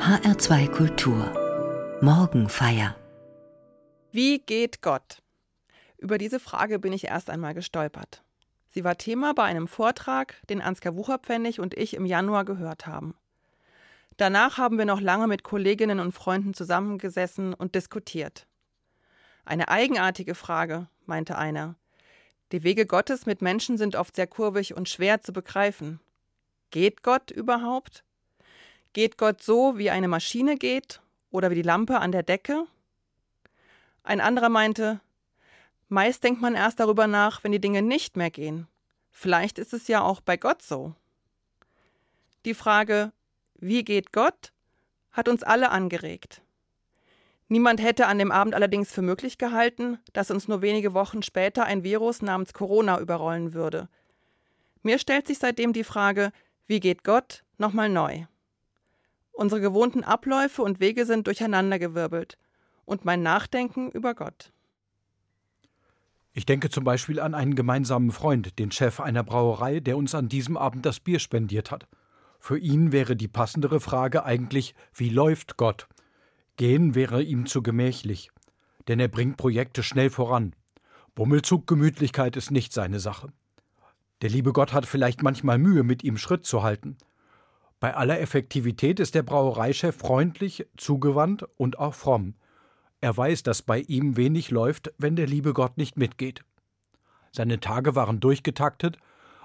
HR2 Kultur Morgenfeier Wie geht Gott? Über diese Frage bin ich erst einmal gestolpert. Sie war Thema bei einem Vortrag, den Ansgar Wucherpfennig und ich im Januar gehört haben. Danach haben wir noch lange mit Kolleginnen und Freunden zusammengesessen und diskutiert. Eine eigenartige Frage, meinte einer. Die Wege Gottes mit Menschen sind oft sehr kurvig und schwer zu begreifen. Geht Gott überhaupt? Geht Gott so, wie eine Maschine geht oder wie die Lampe an der Decke? Ein anderer meinte, meist denkt man erst darüber nach, wenn die Dinge nicht mehr gehen. Vielleicht ist es ja auch bei Gott so. Die Frage, wie geht Gott, hat uns alle angeregt. Niemand hätte an dem Abend allerdings für möglich gehalten, dass uns nur wenige Wochen später ein Virus namens Corona überrollen würde. Mir stellt sich seitdem die Frage, wie geht Gott, nochmal neu. Unsere gewohnten Abläufe und Wege sind durcheinandergewirbelt und mein Nachdenken über Gott. Ich denke zum Beispiel an einen gemeinsamen Freund, den Chef einer Brauerei, der uns an diesem Abend das Bier spendiert hat. Für ihn wäre die passendere Frage eigentlich, wie läuft Gott? Gehen wäre ihm zu gemächlich, denn er bringt Projekte schnell voran. Bummelzug Gemütlichkeit ist nicht seine Sache. Der liebe Gott hat vielleicht manchmal Mühe, mit ihm Schritt zu halten. Bei aller Effektivität ist der Brauereichef freundlich, zugewandt und auch fromm. Er weiß, dass bei ihm wenig läuft, wenn der liebe Gott nicht mitgeht. Seine Tage waren durchgetaktet,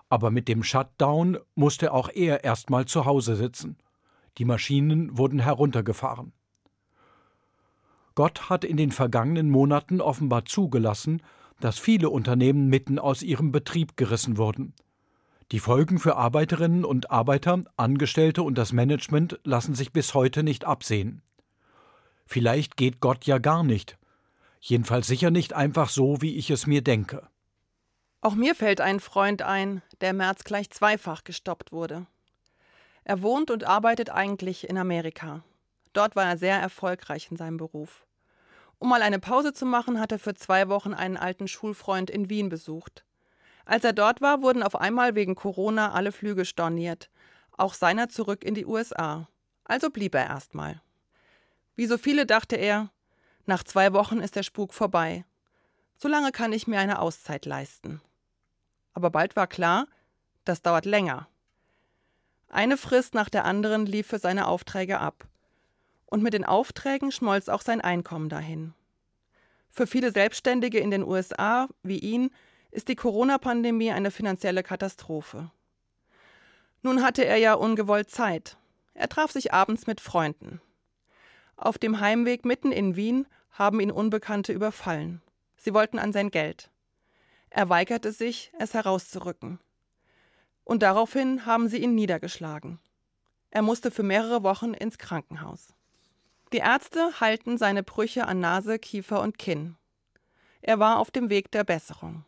aber mit dem Shutdown musste auch er erstmal zu Hause sitzen. Die Maschinen wurden heruntergefahren. Gott hat in den vergangenen Monaten offenbar zugelassen, dass viele Unternehmen mitten aus ihrem Betrieb gerissen wurden. Die Folgen für Arbeiterinnen und Arbeiter, Angestellte und das Management lassen sich bis heute nicht absehen. Vielleicht geht Gott ja gar nicht. Jedenfalls sicher nicht einfach so, wie ich es mir denke. Auch mir fällt ein Freund ein, der im März gleich zweifach gestoppt wurde. Er wohnt und arbeitet eigentlich in Amerika. Dort war er sehr erfolgreich in seinem Beruf. Um mal eine Pause zu machen, hat er für zwei Wochen einen alten Schulfreund in Wien besucht. Als er dort war, wurden auf einmal wegen Corona alle Flüge storniert, auch seiner zurück in die USA. Also blieb er erstmal. Wie so viele dachte er, nach zwei Wochen ist der Spuk vorbei. Solange kann ich mir eine Auszeit leisten. Aber bald war klar, das dauert länger. Eine Frist nach der anderen lief für seine Aufträge ab und mit den Aufträgen schmolz auch sein Einkommen dahin. Für viele Selbstständige in den USA wie ihn ist die Corona-Pandemie eine finanzielle Katastrophe. Nun hatte er ja ungewollt Zeit. Er traf sich abends mit Freunden. Auf dem Heimweg mitten in Wien haben ihn Unbekannte überfallen. Sie wollten an sein Geld. Er weigerte sich, es herauszurücken. Und daraufhin haben sie ihn niedergeschlagen. Er musste für mehrere Wochen ins Krankenhaus. Die Ärzte halten seine Brüche an Nase, Kiefer und Kinn. Er war auf dem Weg der Besserung.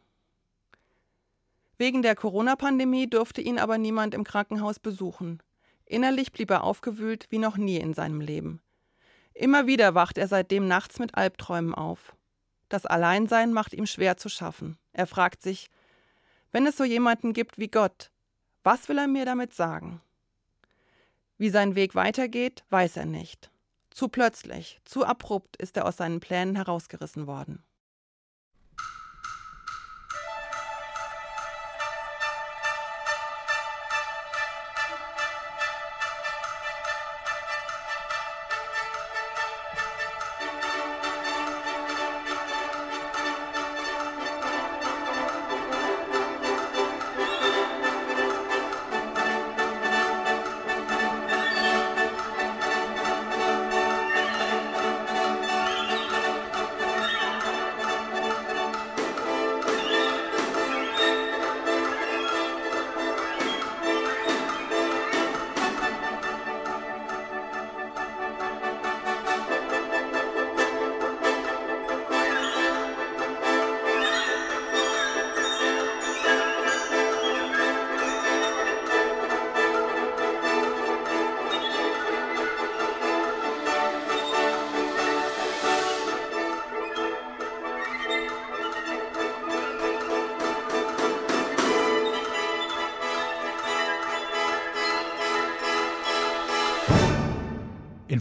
Wegen der Corona-Pandemie durfte ihn aber niemand im Krankenhaus besuchen. Innerlich blieb er aufgewühlt wie noch nie in seinem Leben. Immer wieder wacht er seitdem nachts mit Albträumen auf. Das Alleinsein macht ihm schwer zu schaffen. Er fragt sich, wenn es so jemanden gibt wie Gott, was will er mir damit sagen? Wie sein Weg weitergeht, weiß er nicht. Zu plötzlich, zu abrupt ist er aus seinen Plänen herausgerissen worden.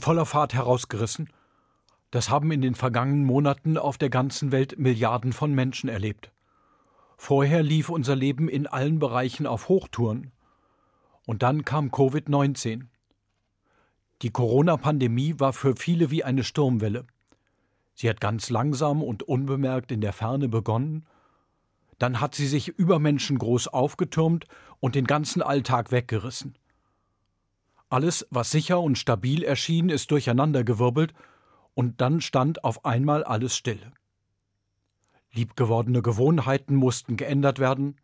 Voller Fahrt herausgerissen. Das haben in den vergangenen Monaten auf der ganzen Welt Milliarden von Menschen erlebt. Vorher lief unser Leben in allen Bereichen auf Hochtouren. Und dann kam Covid-19. Die Corona-Pandemie war für viele wie eine Sturmwelle. Sie hat ganz langsam und unbemerkt in der Ferne begonnen, dann hat sie sich übermenschengroß aufgetürmt und den ganzen Alltag weggerissen. Alles, was sicher und stabil erschien, ist durcheinandergewirbelt, und dann stand auf einmal alles still. Liebgewordene Gewohnheiten mussten geändert werden,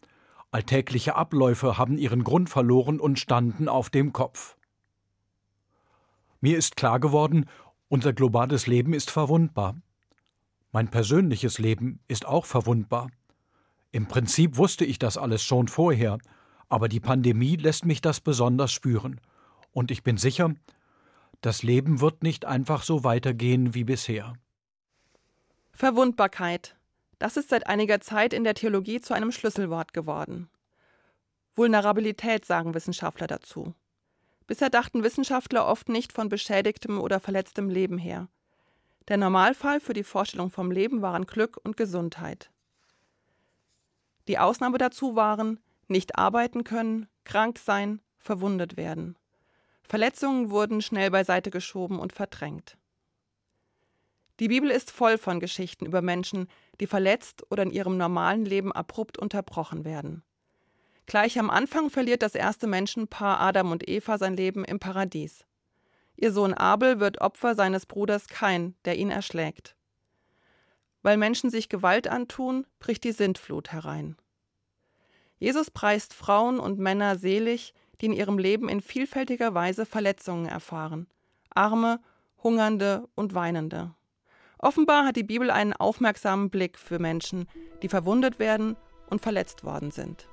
alltägliche Abläufe haben ihren Grund verloren und standen auf dem Kopf. Mir ist klar geworden, unser globales Leben ist verwundbar. Mein persönliches Leben ist auch verwundbar. Im Prinzip wusste ich das alles schon vorher, aber die Pandemie lässt mich das besonders spüren. Und ich bin sicher, das Leben wird nicht einfach so weitergehen wie bisher. Verwundbarkeit. Das ist seit einiger Zeit in der Theologie zu einem Schlüsselwort geworden. Vulnerabilität sagen Wissenschaftler dazu. Bisher dachten Wissenschaftler oft nicht von beschädigtem oder verletztem Leben her. Der Normalfall für die Vorstellung vom Leben waren Glück und Gesundheit. Die Ausnahme dazu waren nicht arbeiten können, krank sein, verwundet werden. Verletzungen wurden schnell beiseite geschoben und verdrängt. Die Bibel ist voll von Geschichten über Menschen, die verletzt oder in ihrem normalen Leben abrupt unterbrochen werden. Gleich am Anfang verliert das erste Menschenpaar Adam und Eva sein Leben im Paradies. Ihr Sohn Abel wird Opfer seines Bruders Kain, der ihn erschlägt. Weil Menschen sich Gewalt antun, bricht die Sintflut herein. Jesus preist Frauen und Männer selig, die in ihrem Leben in vielfältiger Weise Verletzungen erfahren. Arme, Hungernde und Weinende. Offenbar hat die Bibel einen aufmerksamen Blick für Menschen, die verwundet werden und verletzt worden sind.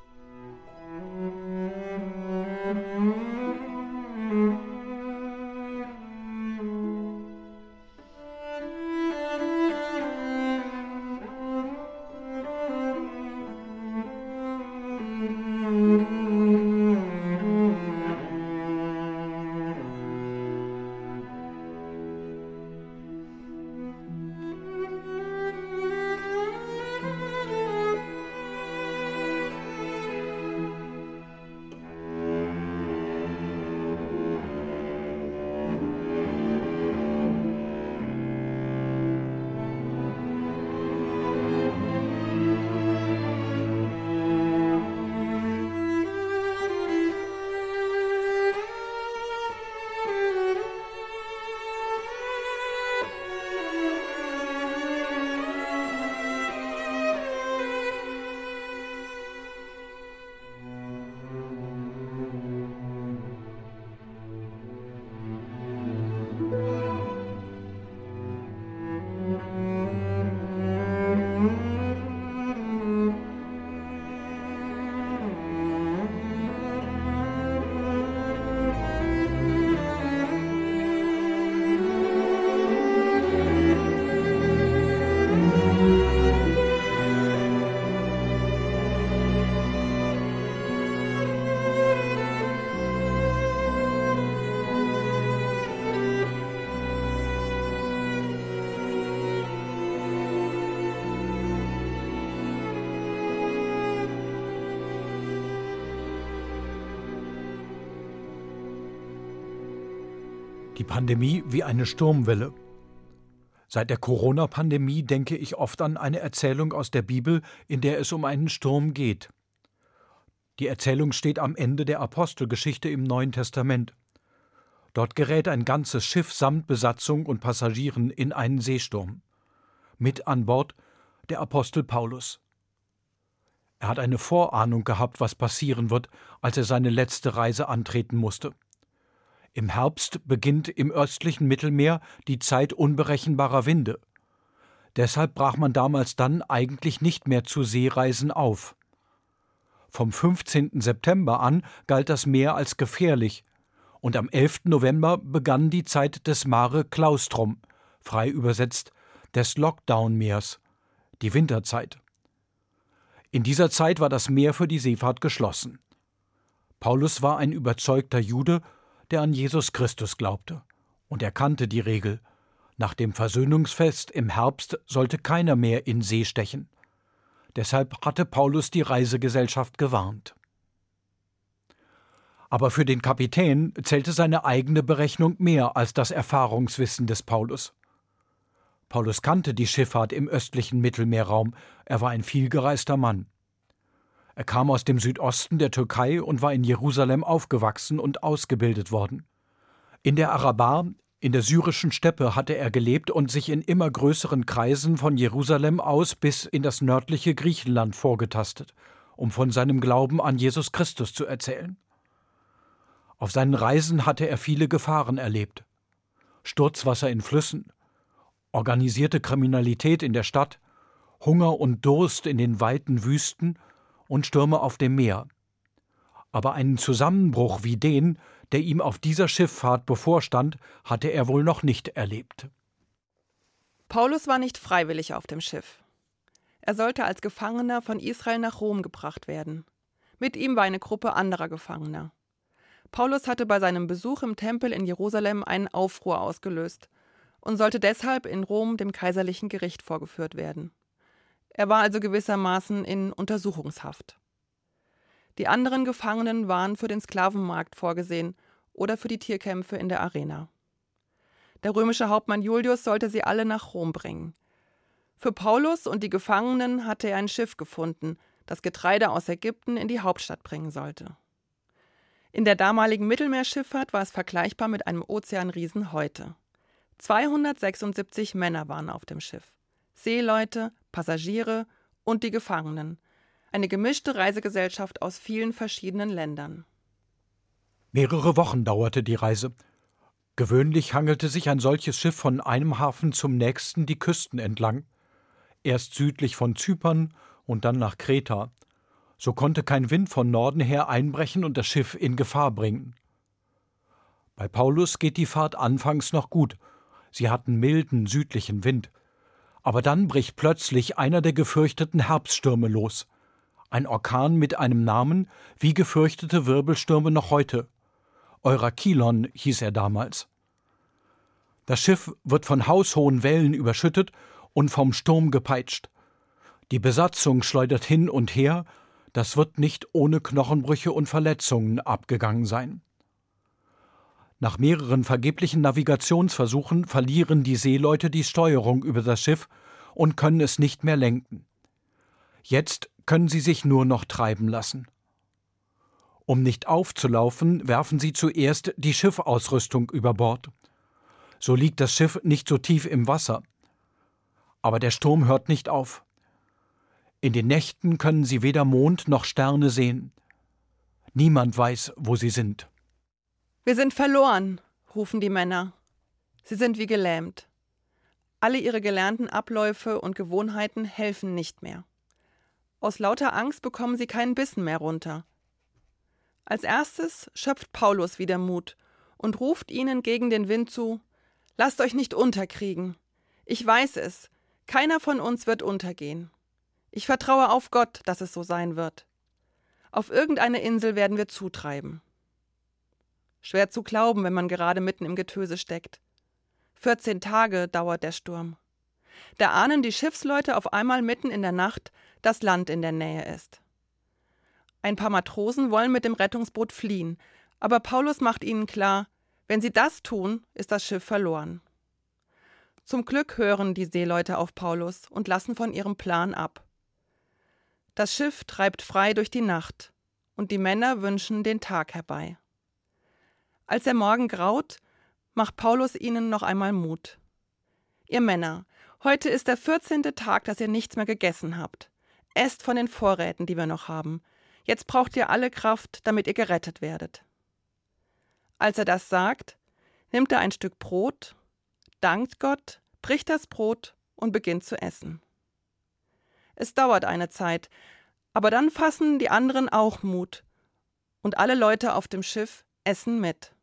Die Pandemie wie eine Sturmwelle. Seit der Corona-Pandemie denke ich oft an eine Erzählung aus der Bibel, in der es um einen Sturm geht. Die Erzählung steht am Ende der Apostelgeschichte im Neuen Testament. Dort gerät ein ganzes Schiff samt Besatzung und Passagieren in einen Seesturm. Mit an Bord der Apostel Paulus. Er hat eine Vorahnung gehabt, was passieren wird, als er seine letzte Reise antreten musste. Im Herbst beginnt im östlichen Mittelmeer die Zeit unberechenbarer Winde. Deshalb brach man damals dann eigentlich nicht mehr zu Seereisen auf. Vom 15. September an galt das Meer als gefährlich, und am 11. November begann die Zeit des Mare Claustrum, frei übersetzt des Lockdown-Meers, die Winterzeit. In dieser Zeit war das Meer für die Seefahrt geschlossen. Paulus war ein überzeugter Jude der an Jesus Christus glaubte. Und er kannte die Regel. Nach dem Versöhnungsfest im Herbst sollte keiner mehr in See stechen. Deshalb hatte Paulus die Reisegesellschaft gewarnt. Aber für den Kapitän zählte seine eigene Berechnung mehr als das Erfahrungswissen des Paulus. Paulus kannte die Schifffahrt im östlichen Mittelmeerraum, er war ein vielgereister Mann. Er kam aus dem Südosten der Türkei und war in Jerusalem aufgewachsen und ausgebildet worden. In der Arabar, in der syrischen Steppe hatte er gelebt und sich in immer größeren Kreisen von Jerusalem aus bis in das nördliche Griechenland vorgetastet, um von seinem Glauben an Jesus Christus zu erzählen. Auf seinen Reisen hatte er viele Gefahren erlebt. Sturzwasser in Flüssen, organisierte Kriminalität in der Stadt, Hunger und Durst in den weiten Wüsten und Stürme auf dem Meer. Aber einen Zusammenbruch wie den, der ihm auf dieser Schifffahrt bevorstand, hatte er wohl noch nicht erlebt. Paulus war nicht freiwillig auf dem Schiff. Er sollte als Gefangener von Israel nach Rom gebracht werden. Mit ihm war eine Gruppe anderer Gefangener. Paulus hatte bei seinem Besuch im Tempel in Jerusalem einen Aufruhr ausgelöst und sollte deshalb in Rom dem kaiserlichen Gericht vorgeführt werden. Er war also gewissermaßen in Untersuchungshaft. Die anderen Gefangenen waren für den Sklavenmarkt vorgesehen oder für die Tierkämpfe in der Arena. Der römische Hauptmann Julius sollte sie alle nach Rom bringen. Für Paulus und die Gefangenen hatte er ein Schiff gefunden, das Getreide aus Ägypten in die Hauptstadt bringen sollte. In der damaligen Mittelmeerschifffahrt war es vergleichbar mit einem Ozeanriesen heute. 276 Männer waren auf dem Schiff. Seeleute, Passagiere und die Gefangenen. Eine gemischte Reisegesellschaft aus vielen verschiedenen Ländern. Mehrere Wochen dauerte die Reise. Gewöhnlich hangelte sich ein solches Schiff von einem Hafen zum nächsten die Küsten entlang. Erst südlich von Zypern und dann nach Kreta. So konnte kein Wind von Norden her einbrechen und das Schiff in Gefahr bringen. Bei Paulus geht die Fahrt anfangs noch gut Sie hatten milden südlichen Wind. Aber dann bricht plötzlich einer der gefürchteten Herbststürme los. Ein Orkan mit einem Namen wie gefürchtete Wirbelstürme noch heute. Eurakilon hieß er damals. Das Schiff wird von haushohen Wellen überschüttet und vom Sturm gepeitscht. Die Besatzung schleudert hin und her, das wird nicht ohne Knochenbrüche und Verletzungen abgegangen sein. Nach mehreren vergeblichen Navigationsversuchen verlieren die Seeleute die Steuerung über das Schiff und können es nicht mehr lenken. Jetzt können sie sich nur noch treiben lassen. Um nicht aufzulaufen, werfen sie zuerst die Schiffausrüstung über Bord. So liegt das Schiff nicht so tief im Wasser. Aber der Sturm hört nicht auf. In den Nächten können sie weder Mond noch Sterne sehen. Niemand weiß, wo sie sind. Wir sind verloren, rufen die Männer. Sie sind wie gelähmt. Alle ihre gelernten Abläufe und Gewohnheiten helfen nicht mehr. Aus lauter Angst bekommen sie keinen Bissen mehr runter. Als erstes schöpft Paulus wieder Mut und ruft ihnen gegen den Wind zu Lasst euch nicht unterkriegen. Ich weiß es, keiner von uns wird untergehen. Ich vertraue auf Gott, dass es so sein wird. Auf irgendeine Insel werden wir zutreiben. Schwer zu glauben, wenn man gerade mitten im Getöse steckt. 14 Tage dauert der Sturm. Da ahnen die Schiffsleute auf einmal mitten in der Nacht, dass Land in der Nähe ist. Ein paar Matrosen wollen mit dem Rettungsboot fliehen, aber Paulus macht ihnen klar, wenn sie das tun, ist das Schiff verloren. Zum Glück hören die Seeleute auf Paulus und lassen von ihrem Plan ab. Das Schiff treibt frei durch die Nacht, und die Männer wünschen den Tag herbei. Als der Morgen graut, macht Paulus ihnen noch einmal Mut. Ihr Männer, heute ist der vierzehnte Tag, dass ihr nichts mehr gegessen habt. Esst von den Vorräten, die wir noch haben. Jetzt braucht ihr alle Kraft, damit ihr gerettet werdet. Als er das sagt, nimmt er ein Stück Brot, dankt Gott, bricht das Brot und beginnt zu essen. Es dauert eine Zeit, aber dann fassen die anderen auch Mut, und alle Leute auf dem Schiff essen mit.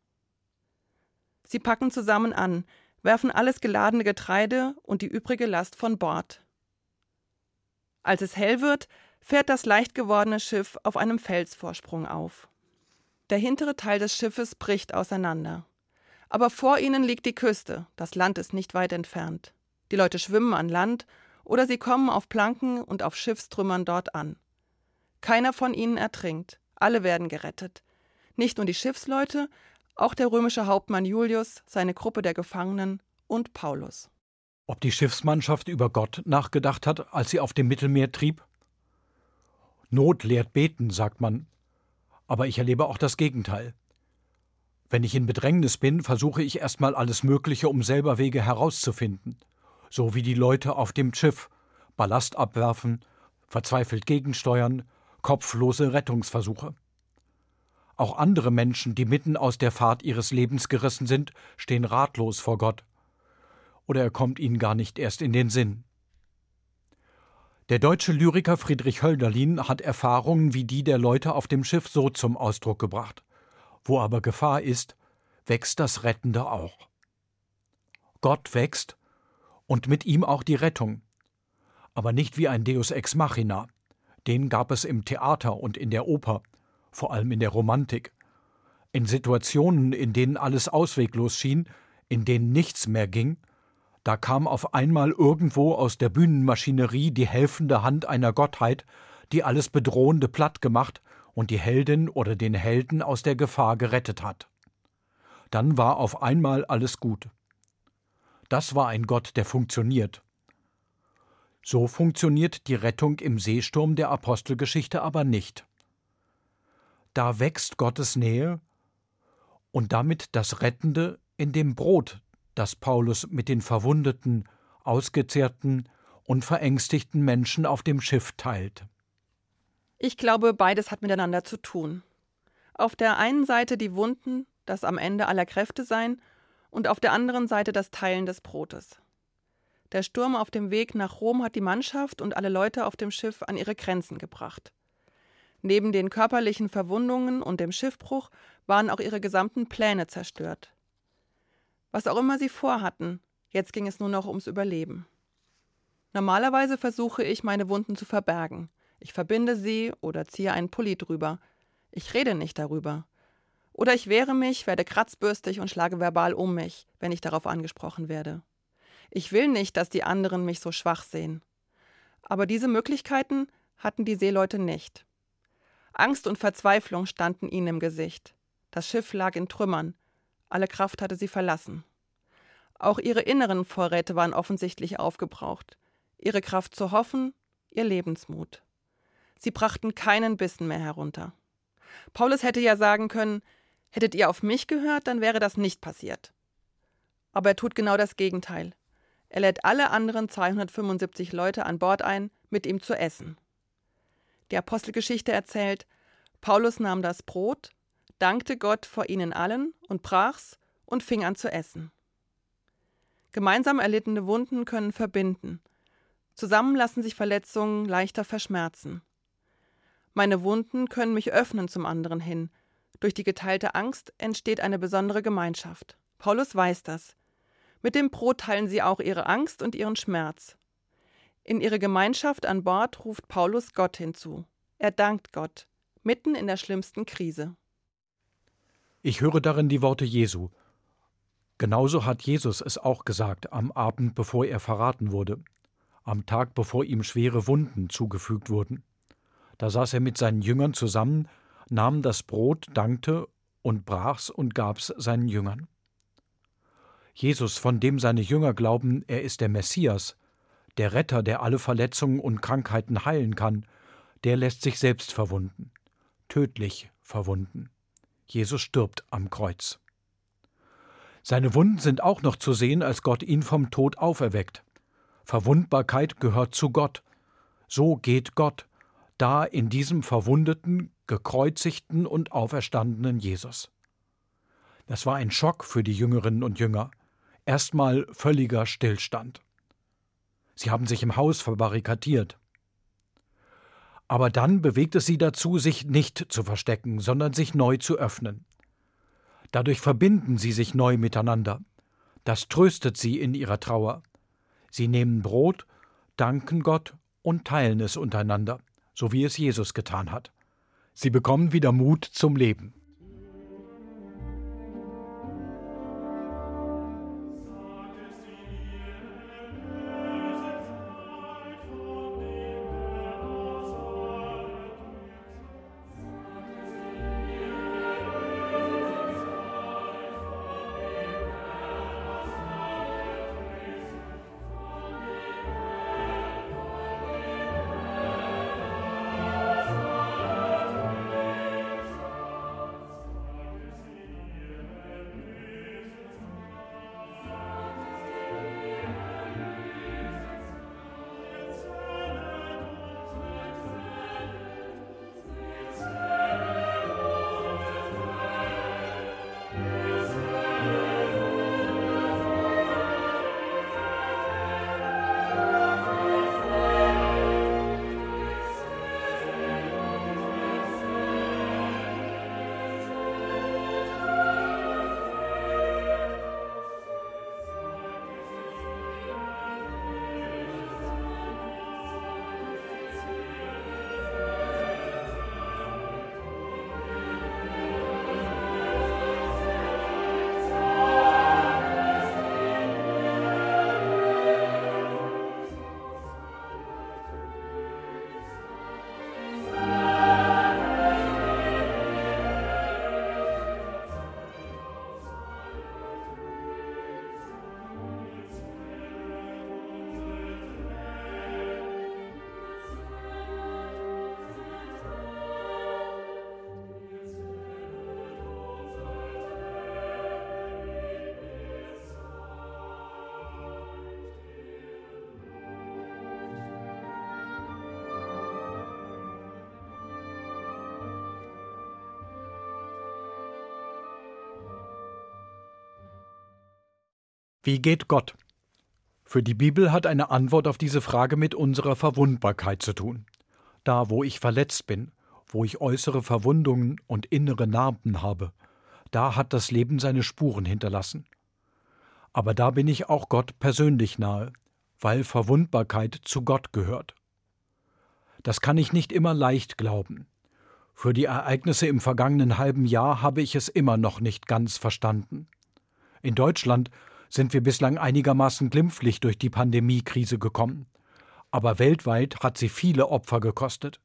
Sie packen zusammen an, werfen alles geladene Getreide und die übrige Last von Bord. Als es hell wird, fährt das leicht gewordene Schiff auf einem Felsvorsprung auf. Der hintere Teil des Schiffes bricht auseinander. Aber vor ihnen liegt die Küste, das Land ist nicht weit entfernt. Die Leute schwimmen an Land oder sie kommen auf Planken und auf Schiffstrümmern dort an. Keiner von ihnen ertrinkt, alle werden gerettet. Nicht nur die Schiffsleute, auch der römische Hauptmann Julius, seine Gruppe der Gefangenen und Paulus. Ob die Schiffsmannschaft über Gott nachgedacht hat, als sie auf dem Mittelmeer trieb? Not lehrt beten, sagt man. Aber ich erlebe auch das Gegenteil. Wenn ich in Bedrängnis bin, versuche ich erstmal alles Mögliche, um selber Wege herauszufinden. So wie die Leute auf dem Schiff. Ballast abwerfen, verzweifelt gegensteuern, kopflose Rettungsversuche. Auch andere Menschen, die mitten aus der Fahrt ihres Lebens gerissen sind, stehen ratlos vor Gott. Oder er kommt ihnen gar nicht erst in den Sinn. Der deutsche Lyriker Friedrich Hölderlin hat Erfahrungen wie die der Leute auf dem Schiff so zum Ausdruck gebracht. Wo aber Gefahr ist, wächst das Rettende auch. Gott wächst und mit ihm auch die Rettung. Aber nicht wie ein Deus ex machina. Den gab es im Theater und in der Oper, vor allem in der Romantik. In Situationen, in denen alles ausweglos schien, in denen nichts mehr ging, da kam auf einmal irgendwo aus der Bühnenmaschinerie die helfende Hand einer Gottheit, die alles Bedrohende platt gemacht und die Heldin oder den Helden aus der Gefahr gerettet hat. Dann war auf einmal alles gut. Das war ein Gott, der funktioniert. So funktioniert die Rettung im Seesturm der Apostelgeschichte aber nicht. Da wächst Gottes Nähe und damit das Rettende in dem Brot, das Paulus mit den verwundeten, ausgezehrten und verängstigten Menschen auf dem Schiff teilt. Ich glaube, beides hat miteinander zu tun. Auf der einen Seite die Wunden, das am Ende aller Kräfte sein, und auf der anderen Seite das Teilen des Brotes. Der Sturm auf dem Weg nach Rom hat die Mannschaft und alle Leute auf dem Schiff an ihre Grenzen gebracht. Neben den körperlichen Verwundungen und dem Schiffbruch waren auch ihre gesamten Pläne zerstört. Was auch immer sie vorhatten, jetzt ging es nur noch ums Überleben. Normalerweise versuche ich, meine Wunden zu verbergen. Ich verbinde sie oder ziehe einen Pulli drüber. Ich rede nicht darüber. Oder ich wehre mich, werde kratzbürstig und schlage verbal um mich, wenn ich darauf angesprochen werde. Ich will nicht, dass die anderen mich so schwach sehen. Aber diese Möglichkeiten hatten die Seeleute nicht. Angst und Verzweiflung standen ihnen im Gesicht. Das Schiff lag in Trümmern, alle Kraft hatte sie verlassen. Auch ihre inneren Vorräte waren offensichtlich aufgebraucht. Ihre Kraft zu hoffen, ihr Lebensmut. Sie brachten keinen Bissen mehr herunter. Paulus hätte ja sagen können, hättet ihr auf mich gehört, dann wäre das nicht passiert. Aber er tut genau das Gegenteil. Er lädt alle anderen 275 Leute an Bord ein, mit ihm zu essen. Die Apostelgeschichte erzählt, Paulus nahm das Brot, dankte Gott vor ihnen allen und brach's und fing an zu essen. Gemeinsam erlittene Wunden können verbinden. Zusammen lassen sich Verletzungen leichter verschmerzen. Meine Wunden können mich öffnen zum anderen hin. Durch die geteilte Angst entsteht eine besondere Gemeinschaft. Paulus weiß das. Mit dem Brot teilen sie auch ihre Angst und ihren Schmerz. In ihre Gemeinschaft an Bord ruft Paulus Gott hinzu. Er dankt Gott, mitten in der schlimmsten Krise. Ich höre darin die Worte Jesu. Genauso hat Jesus es auch gesagt am Abend, bevor er verraten wurde, am Tag, bevor ihm schwere Wunden zugefügt wurden. Da saß er mit seinen Jüngern zusammen, nahm das Brot, dankte und brach's und gab's seinen Jüngern. Jesus, von dem seine Jünger glauben, er ist der Messias, der Retter, der alle Verletzungen und Krankheiten heilen kann, der lässt sich selbst verwunden, tödlich verwunden. Jesus stirbt am Kreuz. Seine Wunden sind auch noch zu sehen, als Gott ihn vom Tod auferweckt. Verwundbarkeit gehört zu Gott. So geht Gott, da in diesem verwundeten, gekreuzigten und auferstandenen Jesus. Das war ein Schock für die Jüngerinnen und Jünger. Erstmal völliger Stillstand. Sie haben sich im Haus verbarrikadiert. Aber dann bewegt es sie dazu, sich nicht zu verstecken, sondern sich neu zu öffnen. Dadurch verbinden sie sich neu miteinander. Das tröstet sie in ihrer Trauer. Sie nehmen Brot, danken Gott und teilen es untereinander, so wie es Jesus getan hat. Sie bekommen wieder Mut zum Leben. Wie geht Gott? Für die Bibel hat eine Antwort auf diese Frage mit unserer Verwundbarkeit zu tun. Da, wo ich verletzt bin, wo ich äußere Verwundungen und innere Narben habe, da hat das Leben seine Spuren hinterlassen. Aber da bin ich auch Gott persönlich nahe, weil Verwundbarkeit zu Gott gehört. Das kann ich nicht immer leicht glauben. Für die Ereignisse im vergangenen halben Jahr habe ich es immer noch nicht ganz verstanden. In Deutschland sind wir bislang einigermaßen glimpflich durch die Pandemiekrise gekommen. Aber weltweit hat sie viele Opfer gekostet.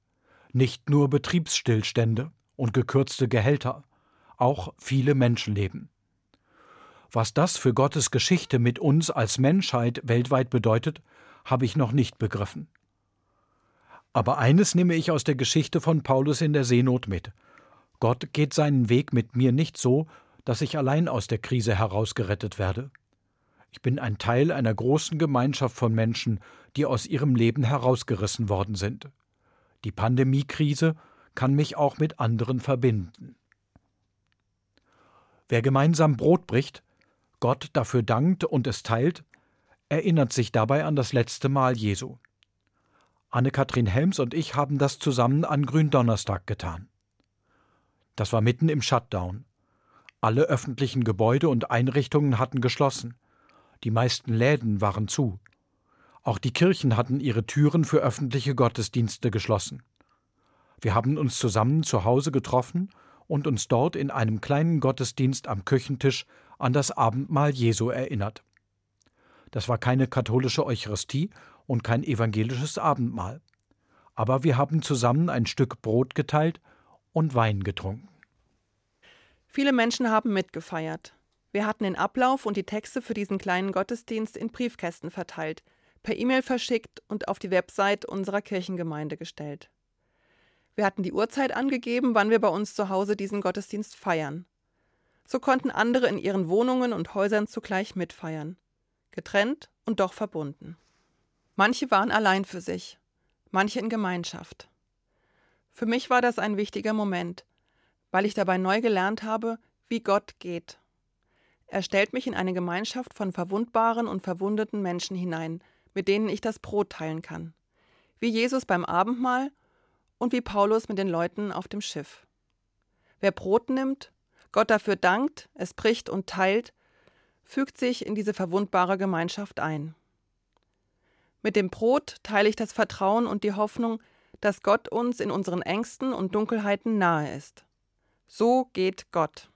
Nicht nur Betriebsstillstände und gekürzte Gehälter, auch viele Menschenleben. Was das für Gottes Geschichte mit uns als Menschheit weltweit bedeutet, habe ich noch nicht begriffen. Aber eines nehme ich aus der Geschichte von Paulus in der Seenot mit. Gott geht seinen Weg mit mir nicht so, dass ich allein aus der Krise herausgerettet werde. Ich bin ein Teil einer großen Gemeinschaft von Menschen, die aus ihrem Leben herausgerissen worden sind. Die Pandemiekrise kann mich auch mit anderen verbinden. Wer gemeinsam Brot bricht, Gott dafür dankt und es teilt, erinnert sich dabei an das letzte Mal Jesu. Anne-Kathrin Helms und ich haben das zusammen an Gründonnerstag getan. Das war mitten im Shutdown. Alle öffentlichen Gebäude und Einrichtungen hatten geschlossen. Die meisten Läden waren zu. Auch die Kirchen hatten ihre Türen für öffentliche Gottesdienste geschlossen. Wir haben uns zusammen zu Hause getroffen und uns dort in einem kleinen Gottesdienst am Küchentisch an das Abendmahl Jesu erinnert. Das war keine katholische Eucharistie und kein evangelisches Abendmahl. Aber wir haben zusammen ein Stück Brot geteilt und Wein getrunken. Viele Menschen haben mitgefeiert. Wir hatten den Ablauf und die Texte für diesen kleinen Gottesdienst in Briefkästen verteilt, per E-Mail verschickt und auf die Website unserer Kirchengemeinde gestellt. Wir hatten die Uhrzeit angegeben, wann wir bei uns zu Hause diesen Gottesdienst feiern. So konnten andere in ihren Wohnungen und Häusern zugleich mitfeiern. Getrennt und doch verbunden. Manche waren allein für sich, manche in Gemeinschaft. Für mich war das ein wichtiger Moment, weil ich dabei neu gelernt habe, wie Gott geht er stellt mich in eine Gemeinschaft von verwundbaren und verwundeten Menschen hinein, mit denen ich das Brot teilen kann. Wie Jesus beim Abendmahl und wie Paulus mit den Leuten auf dem Schiff. Wer Brot nimmt, Gott dafür dankt, es bricht und teilt, fügt sich in diese verwundbare Gemeinschaft ein. Mit dem Brot teile ich das Vertrauen und die Hoffnung, dass Gott uns in unseren Ängsten und Dunkelheiten nahe ist. So geht Gott.